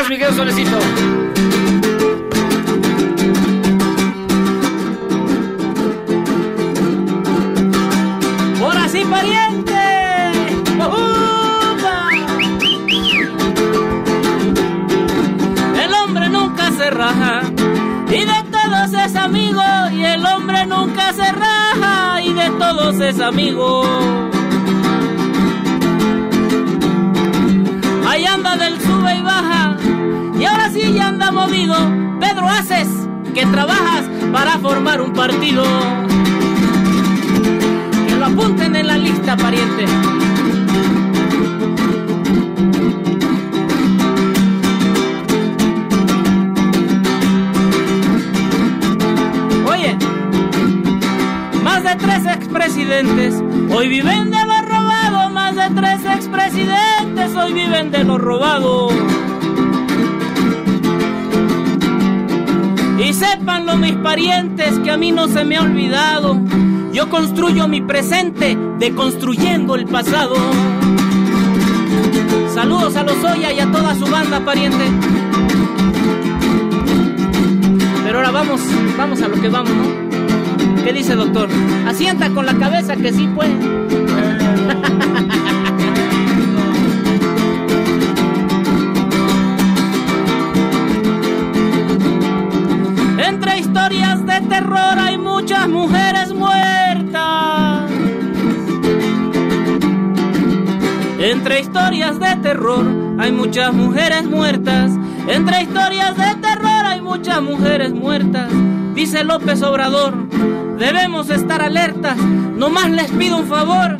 Vas, Miguel Solecito. ¡Ahora sí, pariente! El hombre nunca se raja y de todos es amigo y el hombre nunca se raja y de todos es amigo. Ya anda movido. Pedro Haces, que trabajas para formar un partido. Que lo apunten en la lista, pariente. Oye, más de tres expresidentes hoy viven de lo robado. Más de tres expresidentes hoy viven de lo robado. Sépanlo mis parientes que a mí no se me ha olvidado. Yo construyo mi presente deconstruyendo el pasado. Saludos a los Oya y a toda su banda pariente. Pero ahora vamos, vamos a lo que vamos, ¿no? ¿Qué dice doctor? Asienta con la cabeza que sí puede. hay muchas mujeres muertas. Entre historias de terror hay muchas mujeres muertas. Entre historias de terror hay muchas mujeres muertas. Dice López Obrador, debemos estar alertas. Nomás les pido un favor,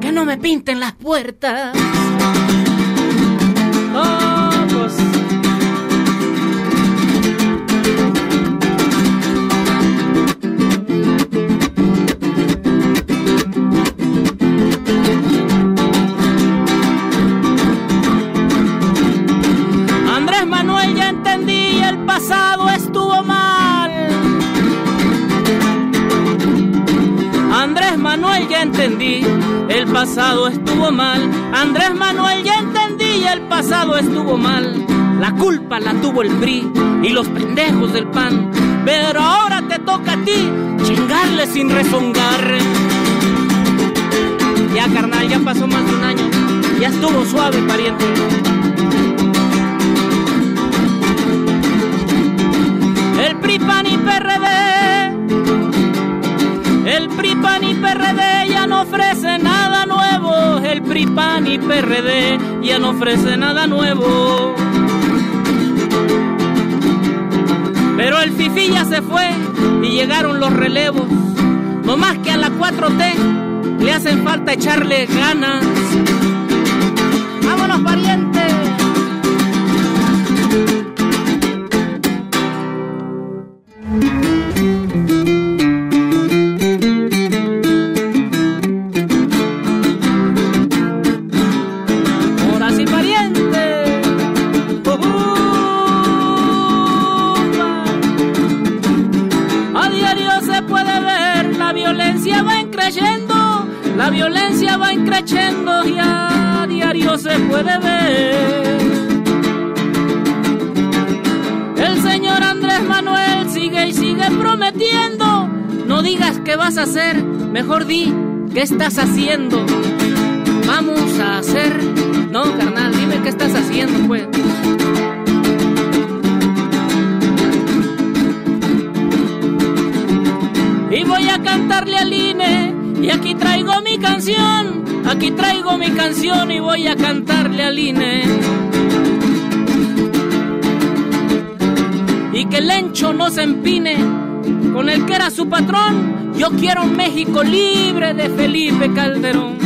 que no me pinten las puertas. Entendí, el pasado estuvo mal. Andrés Manuel ya entendí, el pasado estuvo mal. La culpa la tuvo el PRI y los pendejos del PAN. Pero ahora te toca a ti chingarle sin rezongar. Ya carnal, ya pasó más de un año. Ya estuvo suave, pariente. El PRI, PAN y PRD. El PRI, PAN y PRD ofrece nada nuevo. El PRI, PAN y PRD ya no ofrece nada nuevo. Pero el FIFI ya se fue y llegaron los relevos. No más que a la 4T le hacen falta echarle ganas. Creciendo, la violencia va creciendo y a diario se puede ver. El señor Andrés Manuel sigue y sigue prometiendo. No digas qué vas a hacer, mejor di qué estás haciendo. Y voy a cantarle al INE. Y aquí traigo mi canción. Aquí traigo mi canción y voy a cantarle al INE. Y que el encho no se empine con el que era su patrón. Yo quiero un México libre de Felipe Calderón.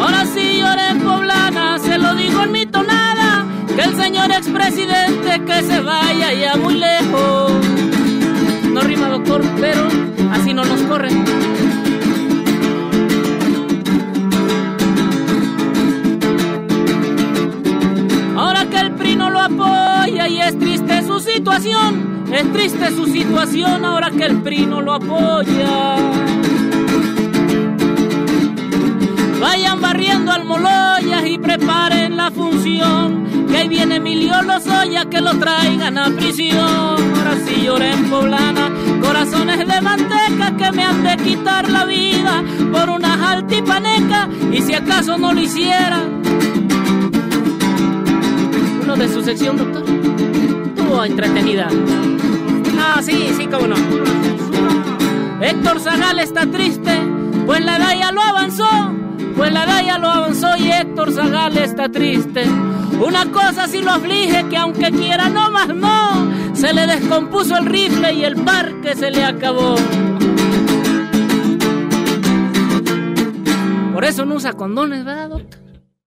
Ahora sí lloré poblana, se lo digo en mi tonada, que el señor expresidente que se vaya ya muy lejos. No rima doctor, pero Ahora que el PRI no lo apoya y es triste su situación, es triste su situación ahora que el PRI no lo apoya. Vayan barriendo almoloyas y preparen la función. Que ahí viene Emilio Lozoya que lo traigan a prisión. Ahora sí lloré en poblana, corazones de manteca que me han de quitar la vida por unas altipanecas. Y si acaso no lo hiciera, uno de su sección, doctor, tuvo entretenida. Ah, sí, sí, cómo no. Héctor Zagal está triste, pues la edad ya lo avanzó pues la edad lo avanzó y Héctor Zagal está triste. Una cosa sí lo aflige, que aunque quiera no más no, se le descompuso el rifle y el parque se le acabó. Por eso no usa condones, ¿verdad, doctor?